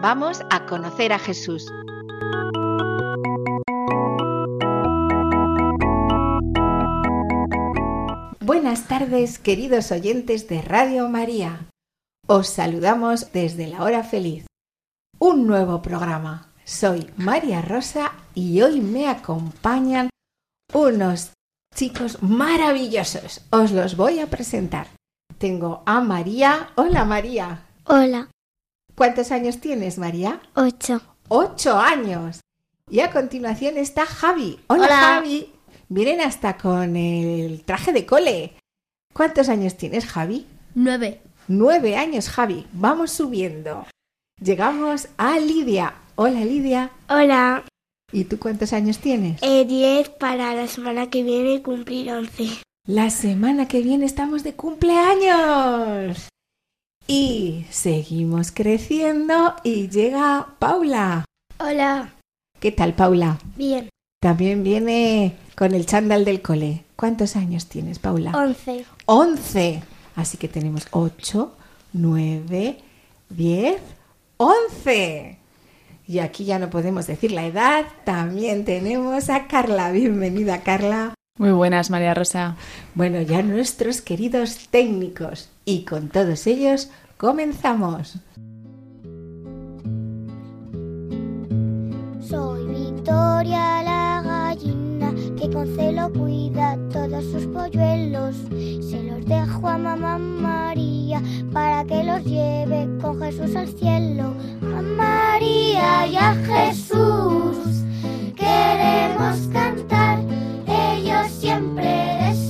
vamos a conocer a Jesús. Buenas tardes, queridos oyentes de Radio María. Os saludamos desde la hora feliz. Un nuevo programa. Soy María Rosa y hoy me acompañan unos chicos maravillosos. Os los voy a presentar. Tengo a María. Hola María. Hola. ¿Cuántos años tienes María? Ocho. Ocho años. Y a continuación está Javi. Hola, Hola. Javi. Vienen hasta con el traje de cole. ¿Cuántos años tienes Javi? Nueve. Nueve años Javi. Vamos subiendo. Llegamos a Lidia. Hola Lidia. Hola. ¿Y tú cuántos años tienes? Eh, diez para la semana que viene cumplir once. La semana que viene estamos de cumpleaños. Y seguimos creciendo y llega Paula. Hola. ¿Qué tal, Paula? Bien. También viene con el chándal del cole. ¿Cuántos años tienes, Paula? Once. Once. Así que tenemos ocho, nueve, diez, once. Y aquí ya no podemos decir la edad. También tenemos a Carla. Bienvenida, Carla. Muy buenas, María Rosa. Bueno, ya nuestros queridos técnicos. Y con todos ellos comenzamos. Soy Victoria la gallina que con celo cuida todos sus polluelos. Se los dejo a mamá María para que los lleve con Jesús al cielo. A María y a Jesús queremos cantar. Ellos siempre de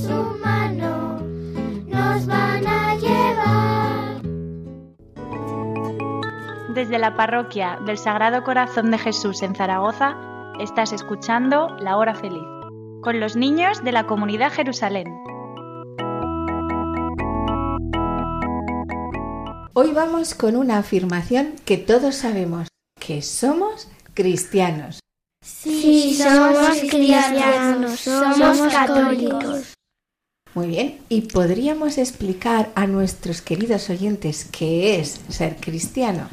Desde la parroquia del Sagrado Corazón de Jesús en Zaragoza, estás escuchando La Hora Feliz, con los niños de la comunidad Jerusalén. Hoy vamos con una afirmación que todos sabemos, que somos cristianos. Sí, somos cristianos, somos católicos. Muy bien, y podríamos explicar a nuestros queridos oyentes qué es ser cristiano.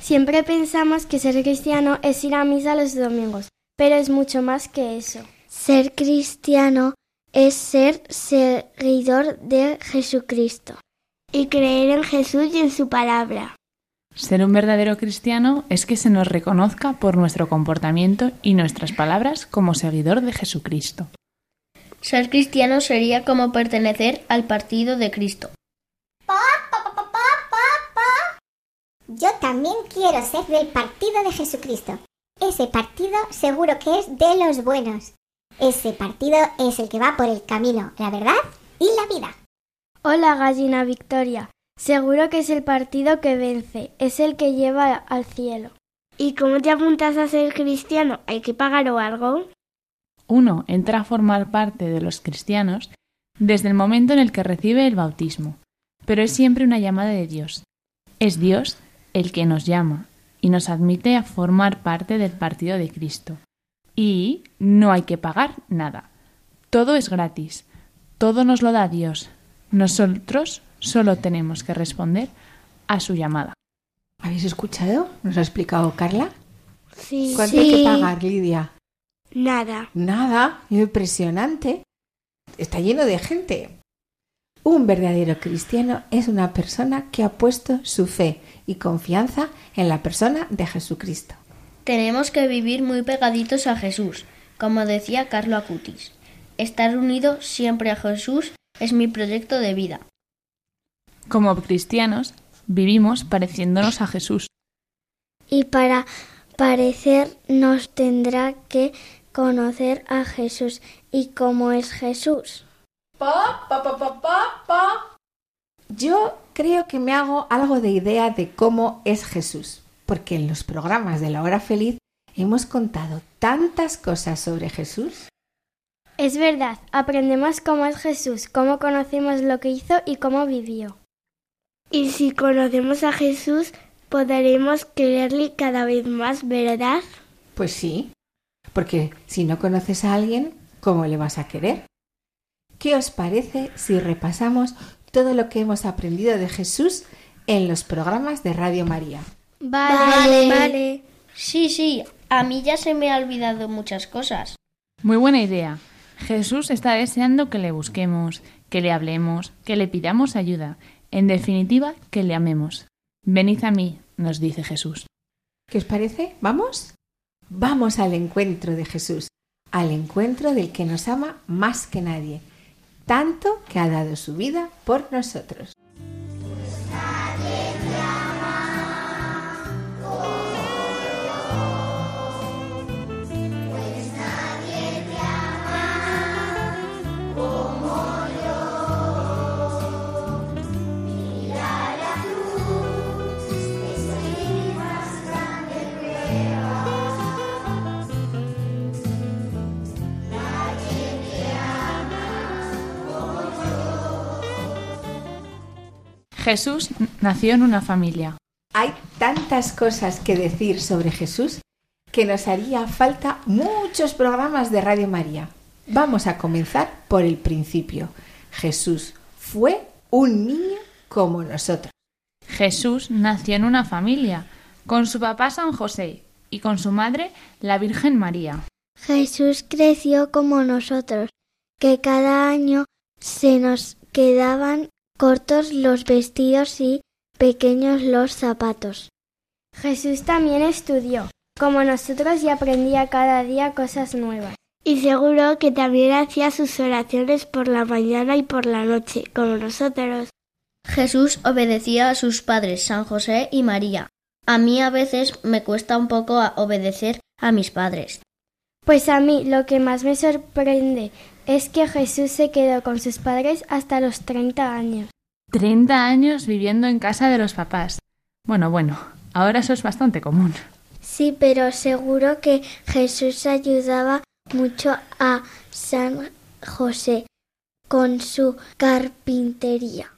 Siempre pensamos que ser cristiano es ir a misa los domingos, pero es mucho más que eso. Ser cristiano es ser seguidor de Jesucristo y creer en Jesús y en su palabra. Ser un verdadero cristiano es que se nos reconozca por nuestro comportamiento y nuestras palabras como seguidor de Jesucristo. Ser cristiano sería como pertenecer al partido de Cristo. Yo también quiero ser del partido de Jesucristo. Ese partido seguro que es de los buenos. Ese partido es el que va por el camino, la verdad y la vida. Hola, gallina Victoria. Seguro que es el partido que vence, es el que lleva al cielo. ¿Y cómo te apuntas a ser cristiano? ¿Hay que pagar o algo? Uno entra a formar parte de los cristianos desde el momento en el que recibe el bautismo, pero es siempre una llamada de Dios. Es Dios el que nos llama y nos admite a formar parte del partido de Cristo. Y no hay que pagar nada. Todo es gratis. Todo nos lo da Dios. Nosotros solo tenemos que responder a su llamada. ¿Habéis escuchado? ¿Nos ha explicado Carla? Sí. ¿Cuánto hay que pagar, Lidia? Nada. Nada, impresionante. Está lleno de gente. Un verdadero cristiano es una persona que ha puesto su fe y confianza en la persona de Jesucristo. Tenemos que vivir muy pegaditos a Jesús, como decía Carlo Acutis. Estar unido siempre a Jesús es mi proyecto de vida. Como cristianos, vivimos pareciéndonos a Jesús. Y para parecer nos tendrá que conocer a Jesús. ¿Y cómo es Jesús? Pa, pa, pa, pa, pa, pa. Yo creo que me hago algo de idea de cómo es Jesús. porque en los programas de la hora feliz hemos contado tantas cosas sobre Jesús. Es verdad, aprendemos cómo es Jesús, cómo conocemos lo que hizo y cómo vivió. Y si conocemos a Jesús, podremos quererle cada vez más, ¿verdad? Pues sí, porque si no conoces a alguien, ¿cómo le vas a querer? ¿Qué os parece si repasamos todo lo que hemos aprendido de Jesús en los programas de Radio María? Vale, vale. Sí, sí, a mí ya se me ha olvidado muchas cosas. Muy buena idea. Jesús está deseando que le busquemos, que le hablemos, que le pidamos ayuda, en definitiva, que le amemos. Venid a mí, nos dice Jesús. ¿Qué os parece? ¿Vamos? Vamos al encuentro de Jesús, al encuentro del que nos ama más que nadie, tanto que ha dado su vida por nosotros. Jesús nació en una familia. Hay tantas cosas que decir sobre Jesús que nos haría falta muchos programas de Radio María. Vamos a comenzar por el principio. Jesús fue un niño como nosotros. Jesús nació en una familia, con su papá San José y con su madre la Virgen María. Jesús creció como nosotros, que cada año se nos quedaban cortos los vestidos y pequeños los zapatos. Jesús también estudió, como nosotros, y aprendía cada día cosas nuevas. Y seguro que también hacía sus oraciones por la mañana y por la noche, como nosotros. Jesús obedecía a sus padres, San José y María. A mí a veces me cuesta un poco obedecer a mis padres. Pues a mí lo que más me sorprende es que Jesús se quedó con sus padres hasta los 30 años. 30 años viviendo en casa de los papás. Bueno, bueno, ahora eso es bastante común. Sí, pero seguro que Jesús ayudaba mucho a San José con su carpintería.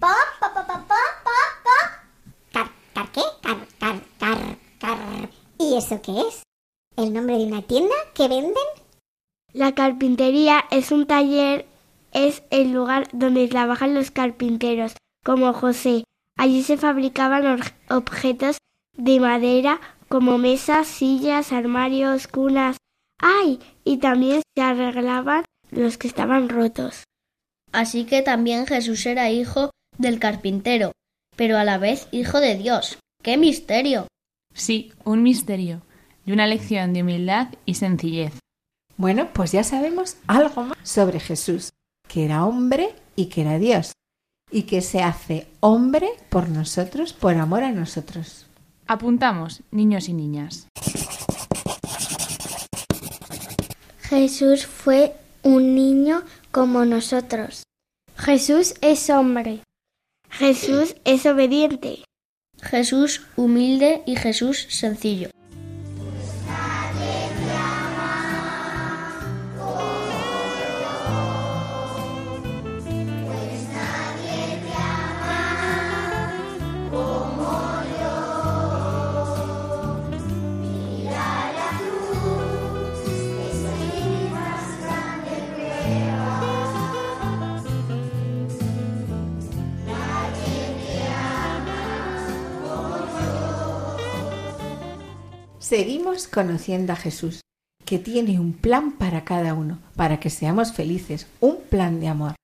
¿Pa, pa, pa, pa, pa, pa, ¿Car, car qué? Car, car, car, car. ¿Y eso qué es? ¿El nombre de una tienda que venden? La carpintería es un taller, es el lugar donde trabajan los carpinteros, como José. Allí se fabricaban objetos de madera como mesas, sillas, armarios, cunas. ¡Ay! Y también se arreglaban los que estaban rotos. Así que también Jesús era hijo del carpintero, pero a la vez hijo de Dios. ¡Qué misterio! Sí, un misterio y una lección de humildad y sencillez. Bueno, pues ya sabemos algo más sobre Jesús, que era hombre y que era Dios, y que se hace hombre por nosotros, por amor a nosotros. Apuntamos, niños y niñas. Jesús fue un niño como nosotros. Jesús es hombre. Jesús es obediente. Jesús humilde y Jesús sencillo. Seguimos conociendo a Jesús, que tiene un plan para cada uno, para que seamos felices, un plan de amor.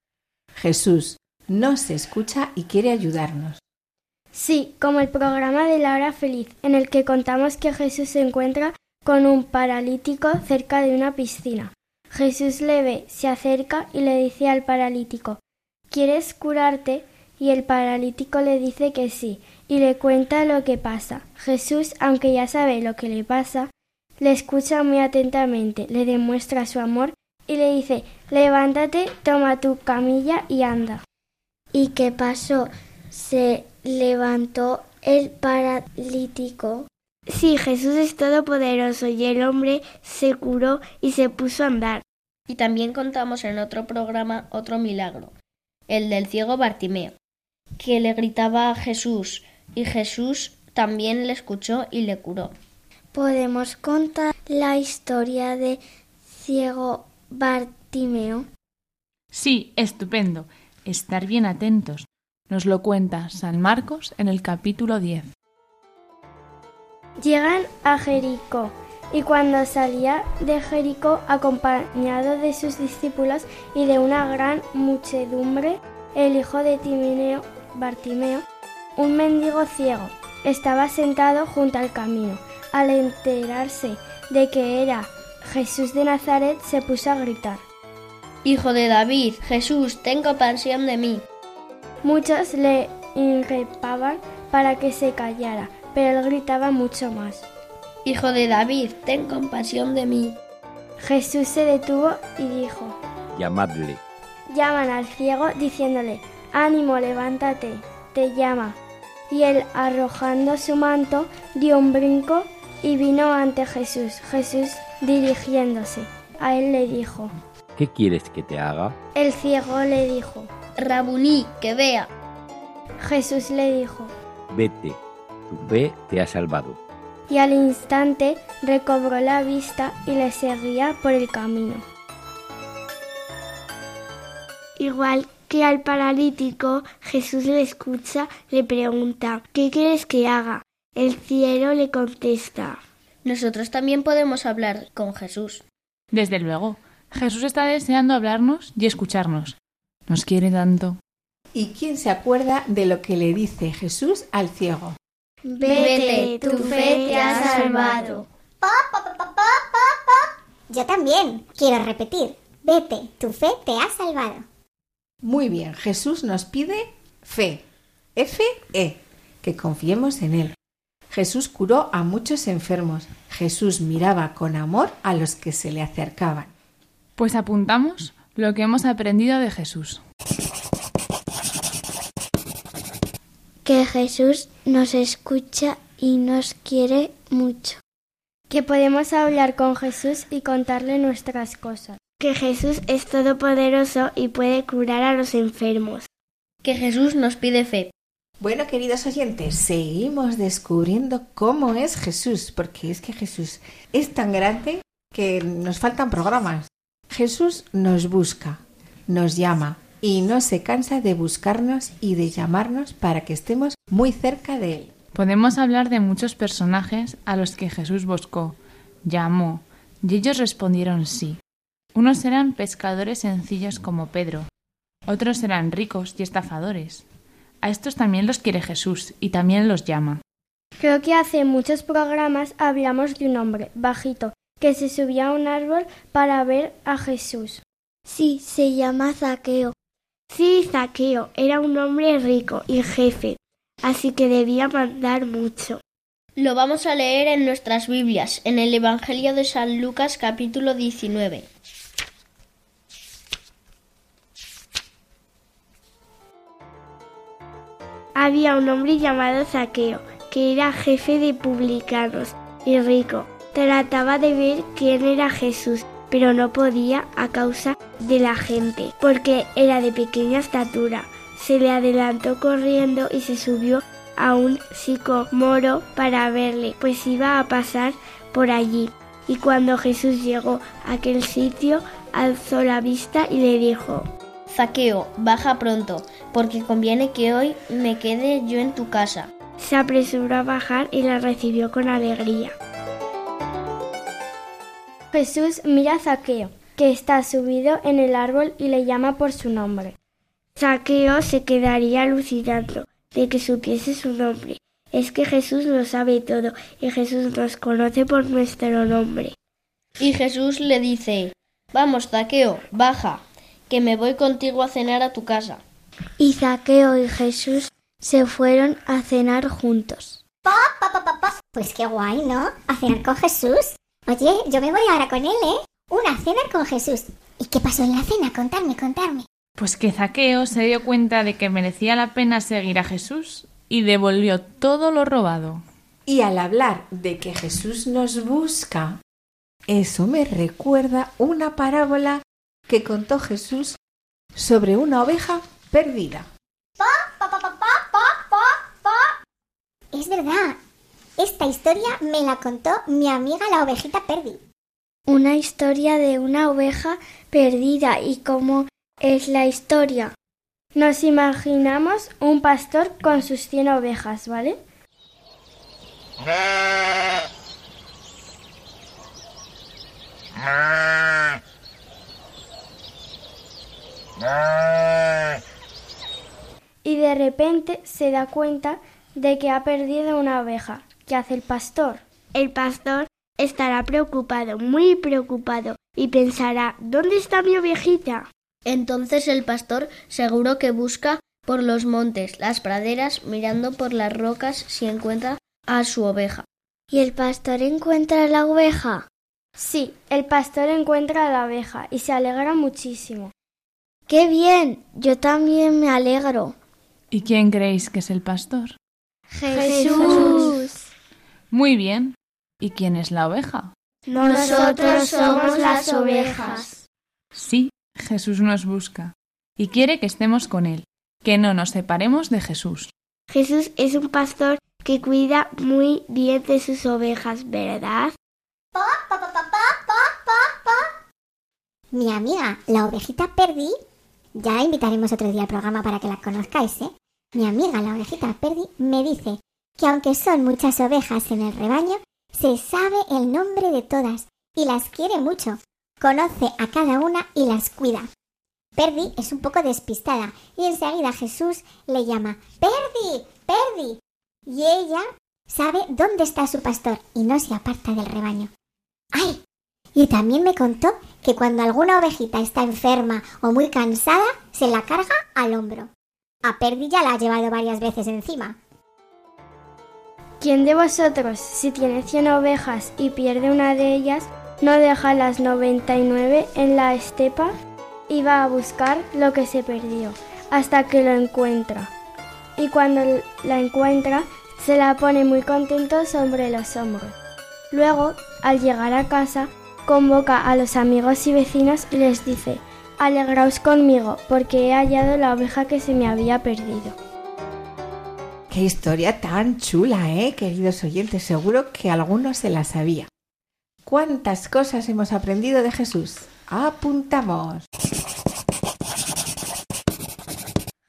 Jesús nos escucha y quiere ayudarnos. Sí, como el programa de la hora feliz, en el que contamos que Jesús se encuentra con un paralítico cerca de una piscina. Jesús le ve, se acerca y le dice al paralítico ¿Quieres curarte? Y el paralítico le dice que sí, y le cuenta lo que pasa. Jesús, aunque ya sabe lo que le pasa, le escucha muy atentamente, le demuestra su amor y le dice Levántate, toma tu camilla y anda. ¿Y qué pasó? Se levantó el paralítico. Sí, Jesús es todopoderoso y el hombre se curó y se puso a andar. Y también contamos en otro programa otro milagro, el del ciego Bartimeo, que le gritaba a Jesús y Jesús también le escuchó y le curó. ¿Podemos contar la historia de ciego Bartimeo? Sí, estupendo. Estar bien atentos. Nos lo cuenta San Marcos en el capítulo 10. Llegan a Jericó y cuando salía de Jericó acompañado de sus discípulos y de una gran muchedumbre, el hijo de Timineo, Bartimeo, un mendigo ciego, estaba sentado junto al camino. Al enterarse de que era Jesús de Nazaret, se puso a gritar. Hijo de David, Jesús, ten compasión de mí. Muchos le increpaban para que se callara, pero él gritaba mucho más. Hijo de David, ten compasión de mí. Jesús se detuvo y dijo, Llamadle. Llaman al ciego diciéndole, Ánimo, levántate, te llama. Y él, arrojando su manto, dio un brinco y vino ante Jesús. Jesús, dirigiéndose a él, le dijo, ¿Qué quieres que te haga? El ciego le dijo, Rabuní, que vea. Jesús le dijo, Vete, tu fe te ha salvado. y al instante recobró la vista y le seguía por el camino. Igual que al paralítico, Jesús le escucha, le pregunta, ¿qué quieres que haga? El cielo le contesta, Nosotros también podemos hablar con Jesús. Desde luego, Jesús está deseando hablarnos y escucharnos. Nos quiere tanto. ¿Y quién se acuerda de lo que le dice Jesús al ciego? Vete, tu fe te ha salvado. Yo también quiero repetir. Vete, tu fe te ha salvado. Muy bien, Jesús nos pide fe. F-E, que confiemos en Él. Jesús curó a muchos enfermos. Jesús miraba con amor a los que se le acercaban. Pues apuntamos lo que hemos aprendido de Jesús. Que Jesús nos escucha y nos quiere mucho. Que podemos hablar con Jesús y contarle nuestras cosas. Que Jesús es todopoderoso y puede curar a los enfermos. Que Jesús nos pide fe. Bueno, queridos oyentes, seguimos descubriendo cómo es Jesús, porque es que Jesús es tan grande que nos faltan programas. Jesús nos busca, nos llama y no se cansa de buscarnos y de llamarnos para que estemos muy cerca de Él. Podemos hablar de muchos personajes a los que Jesús buscó, llamó, y ellos respondieron sí. Unos eran pescadores sencillos como Pedro, otros eran ricos y estafadores. A estos también los quiere Jesús y también los llama. Creo que hace muchos programas hablamos de un hombre bajito que se subía a un árbol para ver a Jesús. Sí, se llama Zaqueo. Sí, Zaqueo era un hombre rico y jefe, así que debía mandar mucho. Lo vamos a leer en nuestras Biblias, en el Evangelio de San Lucas capítulo 19. Había un hombre llamado Zaqueo, que era jefe de publicanos y rico. Trataba de ver quién era Jesús, pero no podía a causa de la gente, porque era de pequeña estatura. Se le adelantó corriendo y se subió a un sicomoro para verle, pues iba a pasar por allí. Y cuando Jesús llegó a aquel sitio, alzó la vista y le dijo, Zaqueo, baja pronto, porque conviene que hoy me quede yo en tu casa. se apresuró a bajar y la recibió con alegría. Jesús mira a Zaqueo, que está subido en el árbol y le llama por su nombre. Zaqueo se quedaría alucinando de que supiese su nombre. Es que Jesús lo sabe todo y Jesús nos conoce por nuestro nombre. Y Jesús le dice, Vamos, Zaqueo, baja, que me voy contigo a cenar a tu casa. Y Zaqueo y Jesús se fueron a cenar juntos. Pues qué guay, ¿no? A cenar con Jesús. Oye, yo me voy ahora con él, ¿eh? Una cena con Jesús. ¿Y qué pasó en la cena? Contadme, contadme. Pues que Zaqueo se dio cuenta de que merecía la pena seguir a Jesús y devolvió todo lo robado. Y al hablar de que Jesús nos busca, eso me recuerda una parábola que contó Jesús sobre una oveja perdida. Es verdad. Esta historia me la contó mi amiga la ovejita Perdi. Una historia de una oveja perdida y cómo es la historia. Nos imaginamos un pastor con sus 100 ovejas, ¿vale? Y de repente se da cuenta de que ha perdido una oveja. ¿Qué hace el pastor? El pastor estará preocupado, muy preocupado, y pensará ¿Dónde está mi ovejita? Entonces el pastor seguro que busca por los montes, las praderas, mirando por las rocas si encuentra a su oveja. ¿Y el pastor encuentra la oveja? Sí, el pastor encuentra a la oveja y se alegra muchísimo. ¡Qué bien! Yo también me alegro. ¿Y quién creéis que es el pastor? Jesús. Muy bien. ¿Y quién es la oveja? Nosotros somos las ovejas. Sí, Jesús nos busca y quiere que estemos con Él, que no nos separemos de Jesús. Jesús es un pastor que cuida muy bien de sus ovejas, ¿verdad? Mi amiga, la ovejita Perdi, ya invitaremos otro día al programa para que la conozcáis, ¿eh? Mi amiga, la ovejita Perdi, me dice que aunque son muchas ovejas en el rebaño, se sabe el nombre de todas y las quiere mucho. Conoce a cada una y las cuida. Perdi es un poco despistada y enseguida Jesús le llama Perdi, Perdi. Y ella sabe dónde está su pastor y no se aparta del rebaño. ¡Ay! Y también me contó que cuando alguna ovejita está enferma o muy cansada, se la carga al hombro. A Perdi ya la ha llevado varias veces encima. ¿Quién de vosotros, si tiene 100 ovejas y pierde una de ellas, no deja las 99 en la estepa y va a buscar lo que se perdió hasta que lo encuentra? Y cuando la encuentra, se la pone muy contento sobre los hombros. Luego, al llegar a casa, convoca a los amigos y vecinos y les dice, Alegraos conmigo, porque he hallado la oveja que se me había perdido. Qué historia tan chula, ¿eh, queridos oyentes? Seguro que alguno se la sabía. ¿Cuántas cosas hemos aprendido de Jesús? Apuntamos.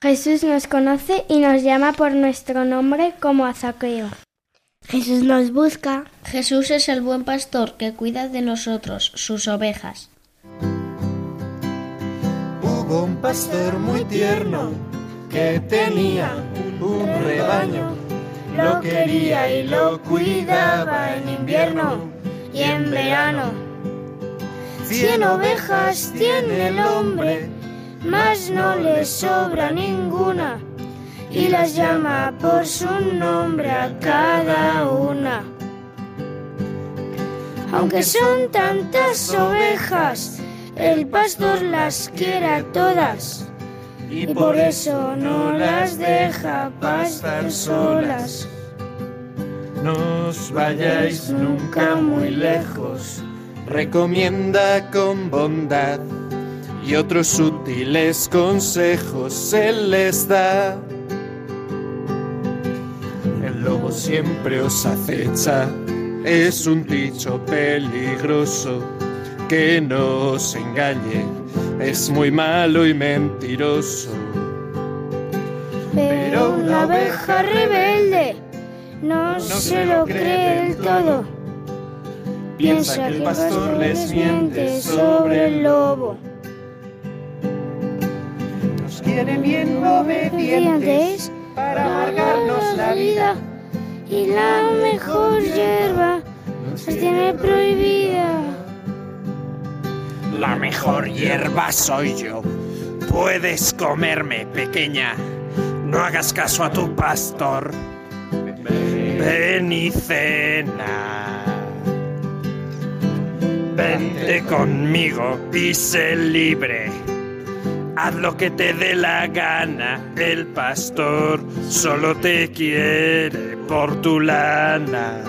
Jesús nos conoce y nos llama por nuestro nombre como a Zaqueo. Jesús nos busca. Jesús es el buen pastor que cuida de nosotros, sus ovejas. Hubo un pastor muy tierno que tenía un rebaño. Lo quería y lo cuidaba en invierno y en verano. Cien ovejas tiene el hombre, mas no le sobra ninguna. Y las llama por su nombre a cada una. Aunque son tantas ovejas, el pastor las quiere a todas y por eso no las deja pasar solas. No os vayáis nunca muy lejos, recomienda con bondad y otros sutiles consejos se les da. Siempre os acecha, es un dicho peligroso que no os engañe, es muy malo y mentiroso. Pero una abeja rebelde no, se lo cree del todo. Piensa que el pastor les miente sobre el lobo. Nos quieren bien obedientes para amargarnos la vida y la mejor hierba nos tiene prohibida. La mejor hierba soy yo. Puedes comerme, pequeña. No hagas caso a tu pastor. Ven y cena. Vente conmigo y sé libre. Haz lo que te dé la gana, el pastor solo te quiere por tu lana.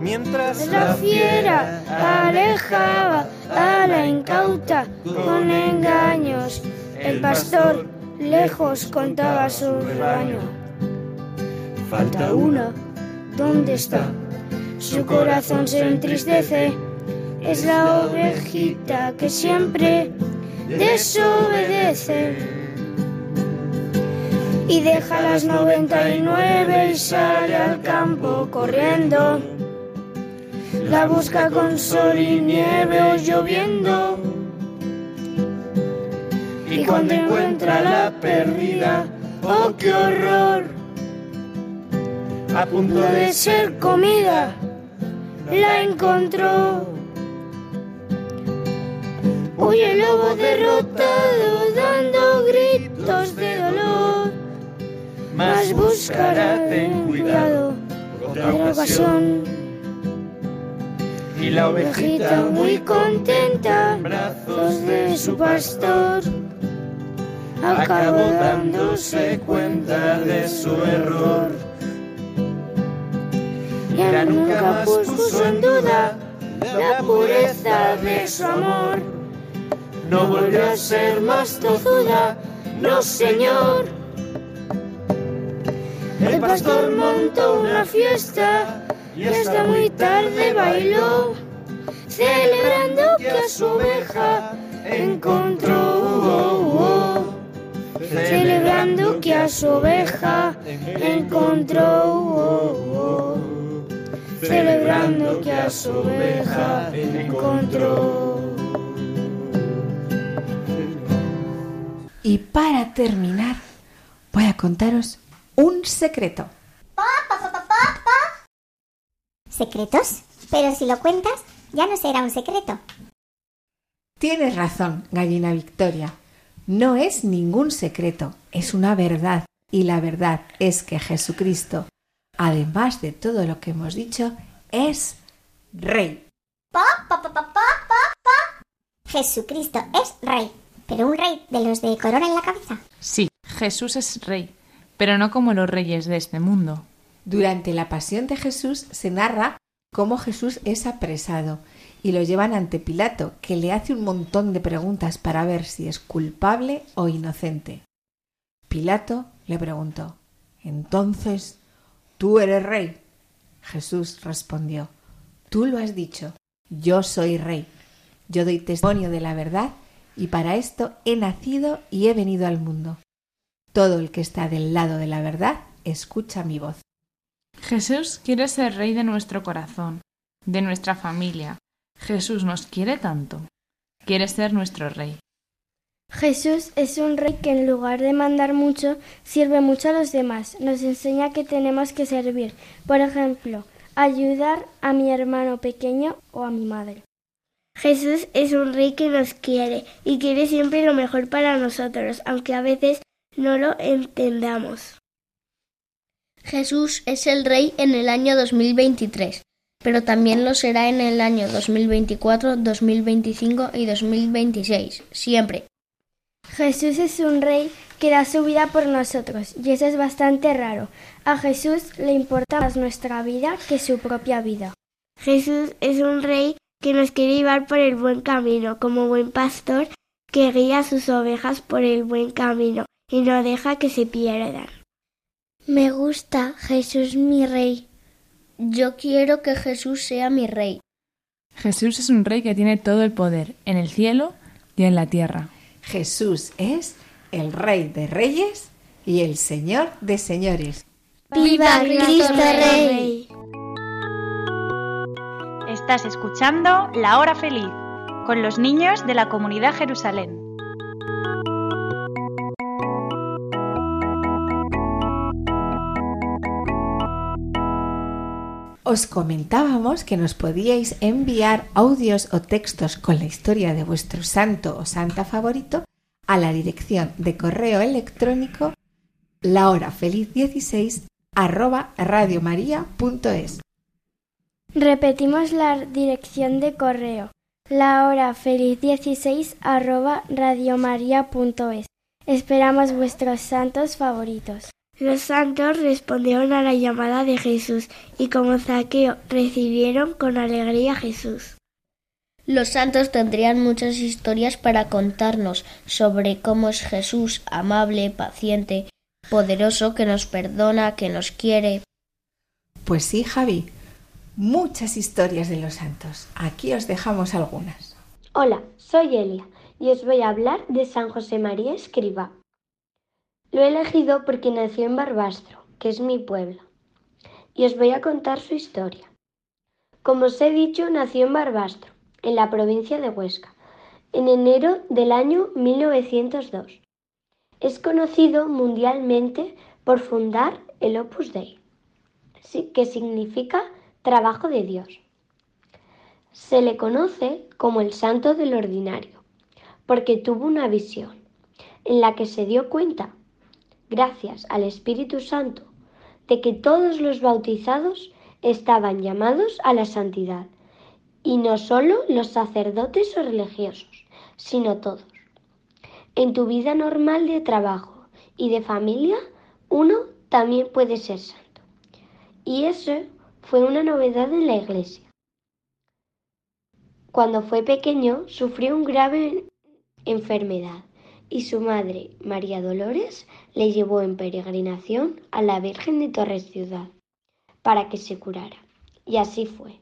Mientras la fiera alejaba a la incauta con engaños, el pastor lejos contaba su rebaño. Falta una, ¿dónde está? Su corazón se entristece, es la ovejita que siempre desobedece y deja las 99 y sale al campo corriendo. La busca con sol y nieve o lloviendo. Y cuando encuentra la perdida, oh qué horror, a punto de ser comida, la encontró. Huye el lobo derrotado dando gritos de. Mas buscará, ten cuidado, otra ocasión. Y la Ovejita muy contenta, brazos de su pastor. Acabó dándose cuenta de su error. Ya nunca más puso en duda la pureza de su amor. No volvió a ser más tozuda, no señor. El pastor montó una fiesta y hasta muy tarde bailó, celebrando que a su oveja encontró. oh, oh. Celebrando que a su oveja encontró. oh. Celebrando que a su oveja encontró. Y para terminar, voy a contaros un secreto. ¿Secretos? Pero si lo cuentas, ya no será un secreto. Tienes razón, gallina Victoria. No es ningún secreto, es una verdad. Y la verdad es que Jesucristo, además de todo lo que hemos dicho, es Rey. Pa, pa, pa, pa, pa, pa, pa. Jesucristo es rey, pero un rey de los de corona en la cabeza. Sí, Jesús es rey, pero no como los reyes de este mundo. Durante la pasión de Jesús se narra cómo Jesús es apresado y lo llevan ante Pilato, que le hace un montón de preguntas para ver si es culpable o inocente. Pilato le preguntó, Entonces, ¿tú eres rey? Jesús respondió, Tú lo has dicho, yo soy rey. Yo doy testimonio de la verdad y para esto he nacido y he venido al mundo. Todo el que está del lado de la verdad escucha mi voz. Jesús quiere ser rey de nuestro corazón, de nuestra familia. Jesús nos quiere tanto. Quiere ser nuestro rey. Jesús es un rey que en lugar de mandar mucho, sirve mucho a los demás. Nos enseña que tenemos que servir. Por ejemplo, ayudar a mi hermano pequeño o a mi madre. Jesús es un rey que nos quiere y quiere siempre lo mejor para nosotros, aunque a veces no lo entendamos. Jesús es el rey en el año 2023, pero también lo será en el año 2024, 2025 y 2026, siempre. Jesús es un rey que da su vida por nosotros y eso es bastante raro. A Jesús le importa más nuestra vida que su propia vida. Jesús es un rey que nos quiere llevar por el buen camino, como buen pastor que guía a sus ovejas por el buen camino y no deja que se pierdan. Me gusta Jesús mi rey. Yo quiero que Jesús sea mi rey. Jesús es un rey que tiene todo el poder, en el cielo y en la tierra. Jesús es el Rey de Reyes y el Señor de Señores. ¡Viva Cristo Rey! Estás escuchando La Hora Feliz con los niños de la comunidad Jerusalén. Os comentábamos que nos podíais enviar audios o textos con la historia de vuestro santo o santa favorito a la dirección de correo electrónico lahorafeliz16 arroba radiomaria.es. Repetimos la dirección de correo la hora feliz 16 arroba radiomaria.es. Esperamos vuestros santos favoritos. Los santos respondieron a la llamada de Jesús y como Zaqueo recibieron con alegría a Jesús. Los santos tendrían muchas historias para contarnos sobre cómo es Jesús amable, paciente, poderoso, que nos perdona, que nos quiere. Pues sí, Javi, muchas historias de los santos. Aquí os dejamos algunas. Hola, soy Elia y os voy a hablar de San José María Escriba. Lo he elegido porque nació en Barbastro, que es mi pueblo, y os voy a contar su historia. Como os he dicho, nació en Barbastro, en la provincia de Huesca, en enero del año 1902. Es conocido mundialmente por fundar el Opus Dei, que significa trabajo de Dios. Se le conoce como el santo del ordinario, porque tuvo una visión en la que se dio cuenta, gracias al Espíritu Santo, de que todos los bautizados estaban llamados a la santidad, y no solo los sacerdotes o religiosos, sino todos. En tu vida normal de trabajo y de familia, uno también puede ser santo. Y eso fue una novedad en la iglesia. Cuando fue pequeño sufrió un grave enfermedad y su madre, María Dolores, le llevó en peregrinación a la Virgen de Torres Ciudad para que se curara. Y así fue.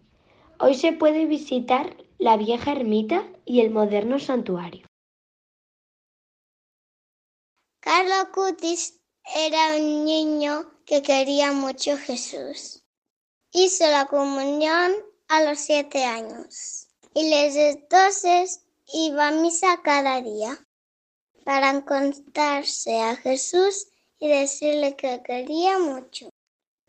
Hoy se puede visitar la vieja ermita y el moderno santuario. Carlos Cutis era un niño que quería mucho Jesús. Hizo la comunión a los siete años y desde entonces iba a misa cada día para encontrarse a Jesús y decirle que quería mucho.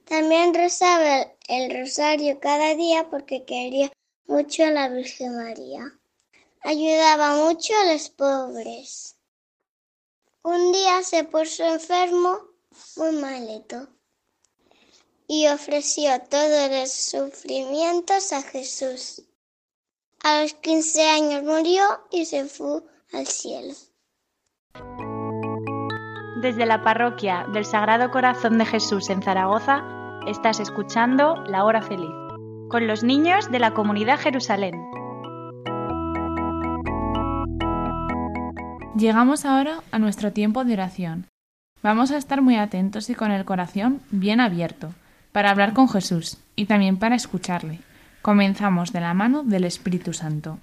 También rezaba el rosario cada día porque quería mucho a la Virgen María. Ayudaba mucho a los pobres. Un día se puso enfermo, muy malito, y ofreció todos los sufrimientos a Jesús. A los 15 años murió y se fue al cielo. Desde la parroquia del Sagrado Corazón de Jesús en Zaragoza, estás escuchando La Hora Feliz, con los niños de la comunidad Jerusalén. Llegamos ahora a nuestro tiempo de oración. Vamos a estar muy atentos y con el corazón bien abierto, para hablar con Jesús y también para escucharle. Comenzamos de la mano del Espíritu Santo.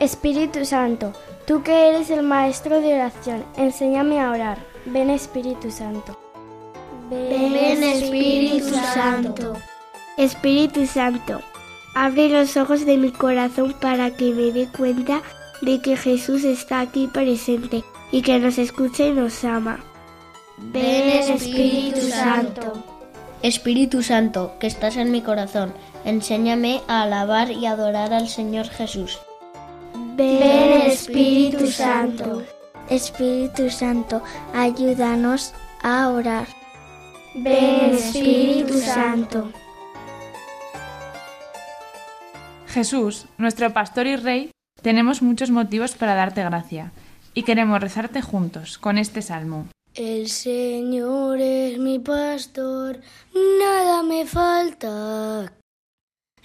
Espíritu Santo, tú que eres el maestro de oración, enséñame a orar. Ven Espíritu Santo. Ven Espíritu Santo. Espíritu Santo, abre los ojos de mi corazón para que me dé cuenta de que Jesús está aquí presente y que nos escucha y nos ama. Ven Espíritu Santo. Espíritu Santo, que estás en mi corazón, enséñame a alabar y adorar al Señor Jesús. Ven Espíritu Santo. Espíritu Santo, ayúdanos a orar. Ven Espíritu Santo. Jesús, nuestro pastor y rey, tenemos muchos motivos para darte gracia y queremos rezarte juntos con este salmo. El Señor es mi pastor, nada me falta.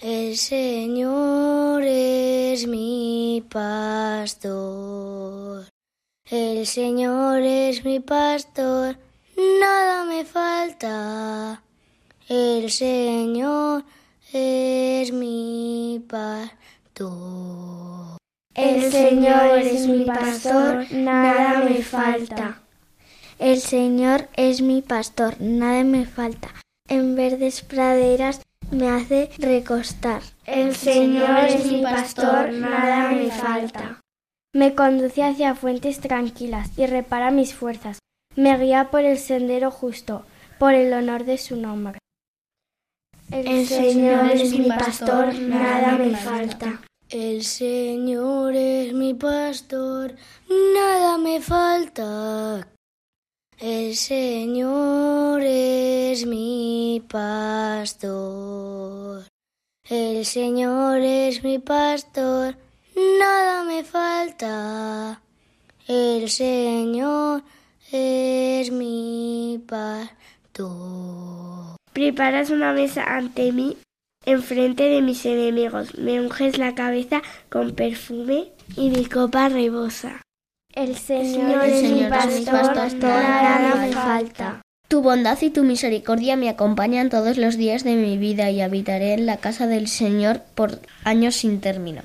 El Señor es mi pastor. El Señor es mi pastor, nada me falta. El Señor es mi pastor. El Señor es mi pastor, nada me falta. El Señor es mi pastor, nada me falta. En verdes praderas me hace recostar. El Señor es mi pastor, nada me falta. Me conduce hacia fuentes tranquilas y repara mis fuerzas. Me guía por el sendero justo, por el honor de su nombre. El, Señor es mi pastor, nada me falta. El Señor es mi pastor, nada me falta. El Señor es mi pastor. El Señor es mi pastor, nada me falta. El Señor es mi pastor. Preparas una mesa ante mí, enfrente de mis enemigos. Me unges la cabeza con perfume y mi copa rebosa. El Señor, es, mi pastor, nada me falta. Tu bondad y tu misericordia me acompañan todos los días de mi vida y habitaré en la casa del Señor por años sin término.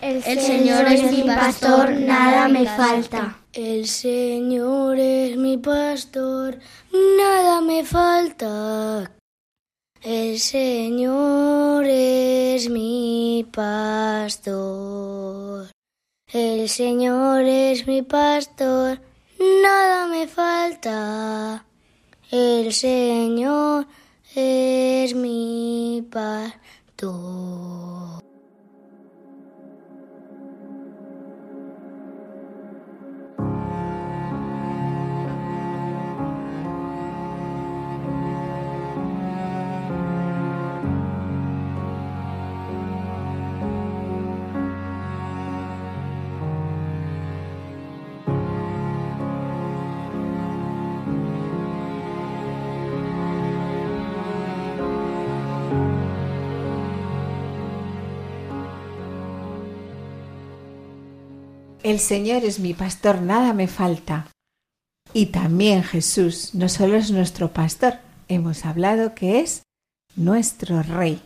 El, Señor es mi pastor, nada me falta. El Señor es mi pastor, nada me falta. El Señor es mi pastor. El Señor es mi pastor, nada me falta. El Señor es mi pastor. El Señor es mi pastor, nada me falta. Y también Jesús no solo es nuestro pastor, hemos hablado que es nuestro Rey.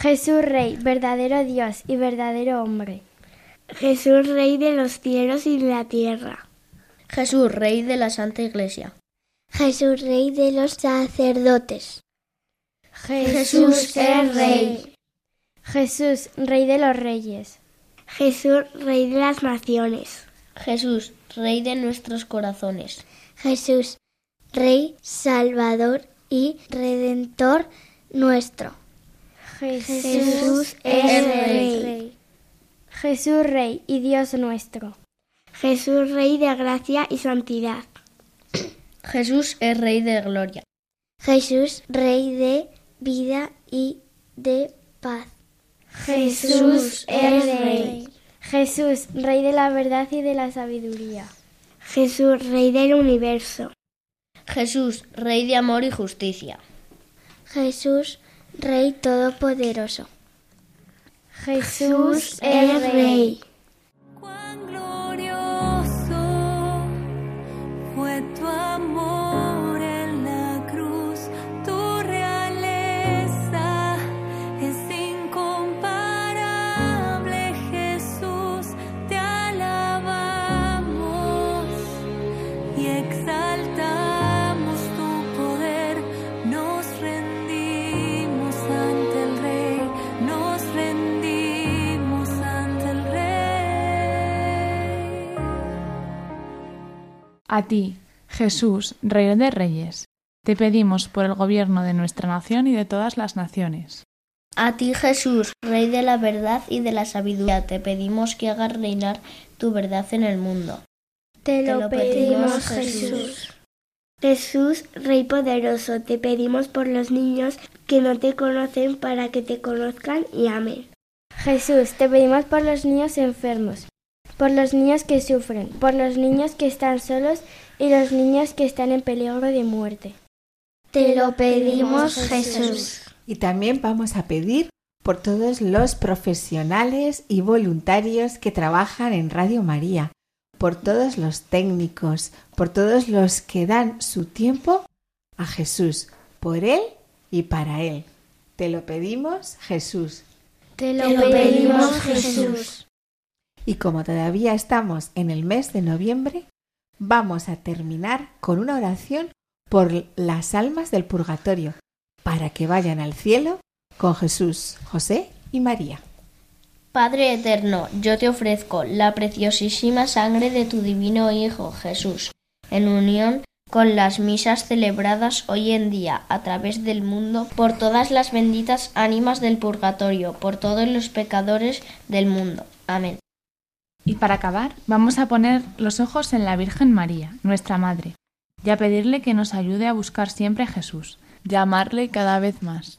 Jesús Rey, verdadero Dios y verdadero hombre. Jesús, Rey de los cielos y de la tierra. Jesús, Rey de la Santa Iglesia. Jesús, Rey de los sacerdotes. Jesús es Rey. Jesús, Rey de los reyes. Jesús, Rey de las naciones. Jesús, Rey de nuestros corazones. Jesús, Rey, Salvador y Redentor nuestro. Jesús es Rey. Jesús Rey y Dios nuestro. Jesús, Rey de gracia y santidad. Jesús es Rey de gloria. Jesús, Rey de vida y de paz. Jesús es Rey. Jesús, Rey de la verdad y de la sabiduría. Jesús, Rey del universo. Jesús, Rey de amor y justicia. Jesús, Rey todopoderoso. Jesús es Rey. A ti, Jesús, Rey de Reyes, te pedimos por el gobierno de nuestra nación y de todas las naciones. A ti, Jesús, Rey de la verdad y de la sabiduría, te pedimos que hagas reinar tu verdad en el mundo. Te lo pedimos, Jesús. Jesús, Rey poderoso, te pedimos por los niños que no te conocen para que te conozcan y amen. Jesús, te pedimos por los niños enfermos, por los niños que sufren, por los niños que están solos y los niños que están en peligro de muerte. Te lo pedimos, Jesús. Y también vamos a pedir por todos los profesionales y voluntarios que trabajan en Radio María, por todos los técnicos, por todos los que dan su tiempo a Jesús, por Él y para Él. Te lo pedimos, Jesús. Te lo, pedimos, Jesús. Y como todavía estamos en el mes de noviembre, vamos a terminar con una oración por las almas del purgatorio, para que vayan al cielo con Jesús, José y María. Padre eterno, yo te ofrezco la preciosísima sangre de tu divino Hijo Jesús, en unión con las misas celebradas hoy en día a través del mundo por todas las benditas ánimas del purgatorio, por todos los pecadores del mundo. Amén. Y para acabar, vamos a poner los ojos en la Virgen María, nuestra Madre, y a pedirle que nos ayude a buscar siempre a Jesús, y amarle cada vez más.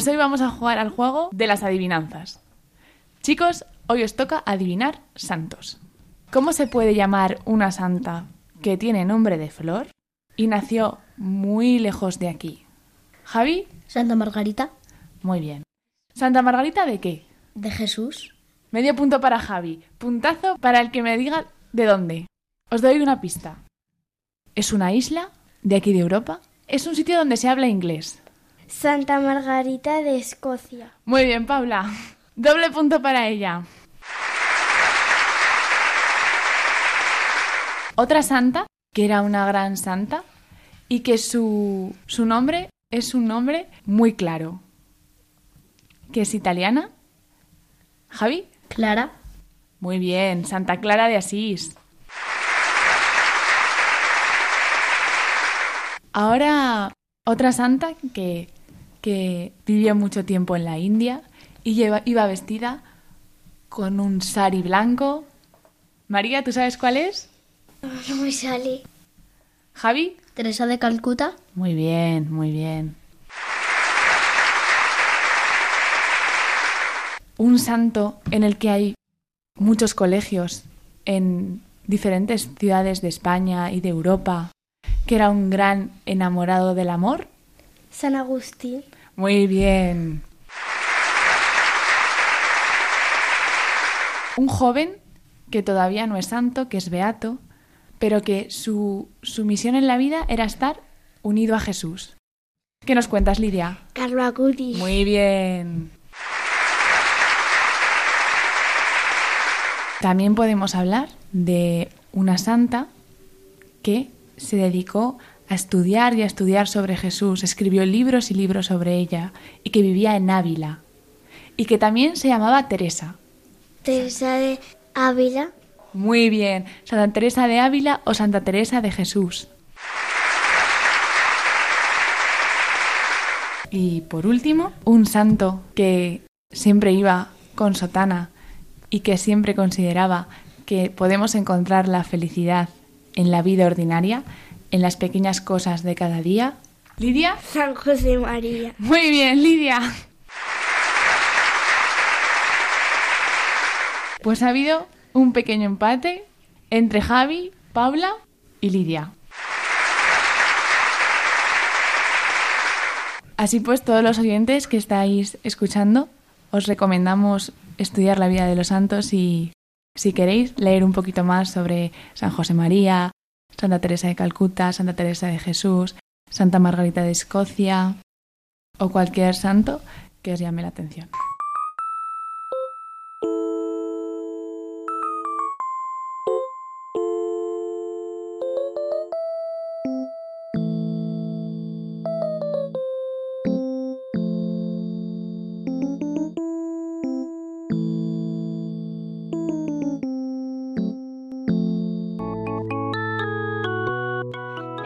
Pues hoy vamos a jugar al juego de las adivinanzas. Chicos, hoy os toca adivinar santos. ¿Cómo se puede llamar una santa que tiene nombre de flor y nació muy lejos de aquí? Javi. Santa Margarita. Muy bien. ¿Santa Margarita de qué? De Jesús. Medio punto para Javi. Puntazo para el que me diga de dónde. Os doy una pista. Es una isla de aquí de Europa. Es un sitio donde se habla inglés. Santa Margarita de Escocia. Muy bien, Paula. Doble punto para ella. Otra santa, que era una gran santa, y que su, su nombre es un nombre muy claro. ¿Que es italiana? ¿Javi? Clara. Muy bien, Santa Clara de Asís. Ahora, otra santa que que vivió mucho tiempo en la India y lleva, iba vestida con un sari blanco. María, ¿tú sabes cuál es? No me sale. ¿Javi? Teresa de Calcuta. Muy bien, muy bien. Un santo en el que hay muchos colegios en diferentes ciudades de España y de Europa, que era un gran enamorado del amor. San Agustín. Muy bien. Un joven que todavía no es santo, que es beato, pero que su, su misión en la vida era estar unido a Jesús. ¿Qué nos cuentas, Lidia? Carlo Acutis. Muy bien. También podemos hablar de una santa que se dedicó a estudiar y a estudiar sobre Jesús, escribió libros y libros sobre ella, y que vivía en Ávila, y que también se llamaba Teresa. Teresa de Ávila. Muy bien, Santa Teresa de Ávila o Santa Teresa de Jesús. Y por último, un santo que siempre iba con sotana y que siempre consideraba que podemos encontrar la felicidad en la vida ordinaria en las pequeñas cosas de cada día. ¿Lidia? San José María. Muy bien, Lidia. Pues ha habido un pequeño empate entre Javi, Paula y Lidia. Así pues, todos los oyentes que estáis escuchando, os recomendamos estudiar la vida de los santos y, si queréis, leer un poquito más sobre San José María, Santa Teresa de Calcuta, Santa Teresa de Jesús, Santa Margarita de Escocia o cualquier santo que os llame la atención.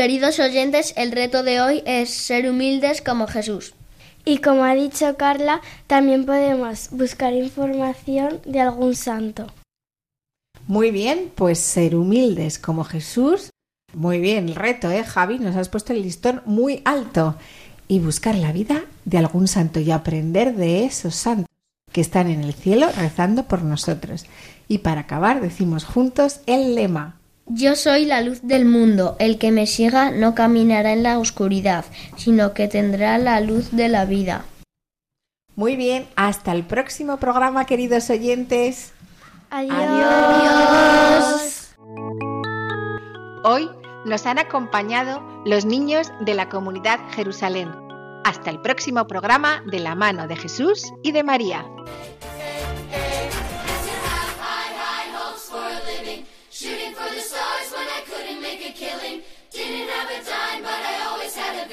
Queridos oyentes, el reto de hoy es ser humildes como Jesús. Y como ha dicho Carla, también podemos buscar información de algún santo. Muy bien, pues ser humildes como Jesús. Muy bien, el reto, ¿eh, Javi? Nos has puesto el listón muy alto. Y buscar la vida de algún santo y aprender de esos santos que están en el cielo rezando por nosotros. Y para acabar, decimos juntos el lema. Yo soy la luz del mundo, el que me siga no caminará en la oscuridad, sino que tendrá la luz de la vida. Muy bien, hasta el próximo programa, queridos oyentes. Adiós. Hoy nos han acompañado los niños de la comunidad Jerusalén. Hasta el próximo programa de la mano de Jesús y de María.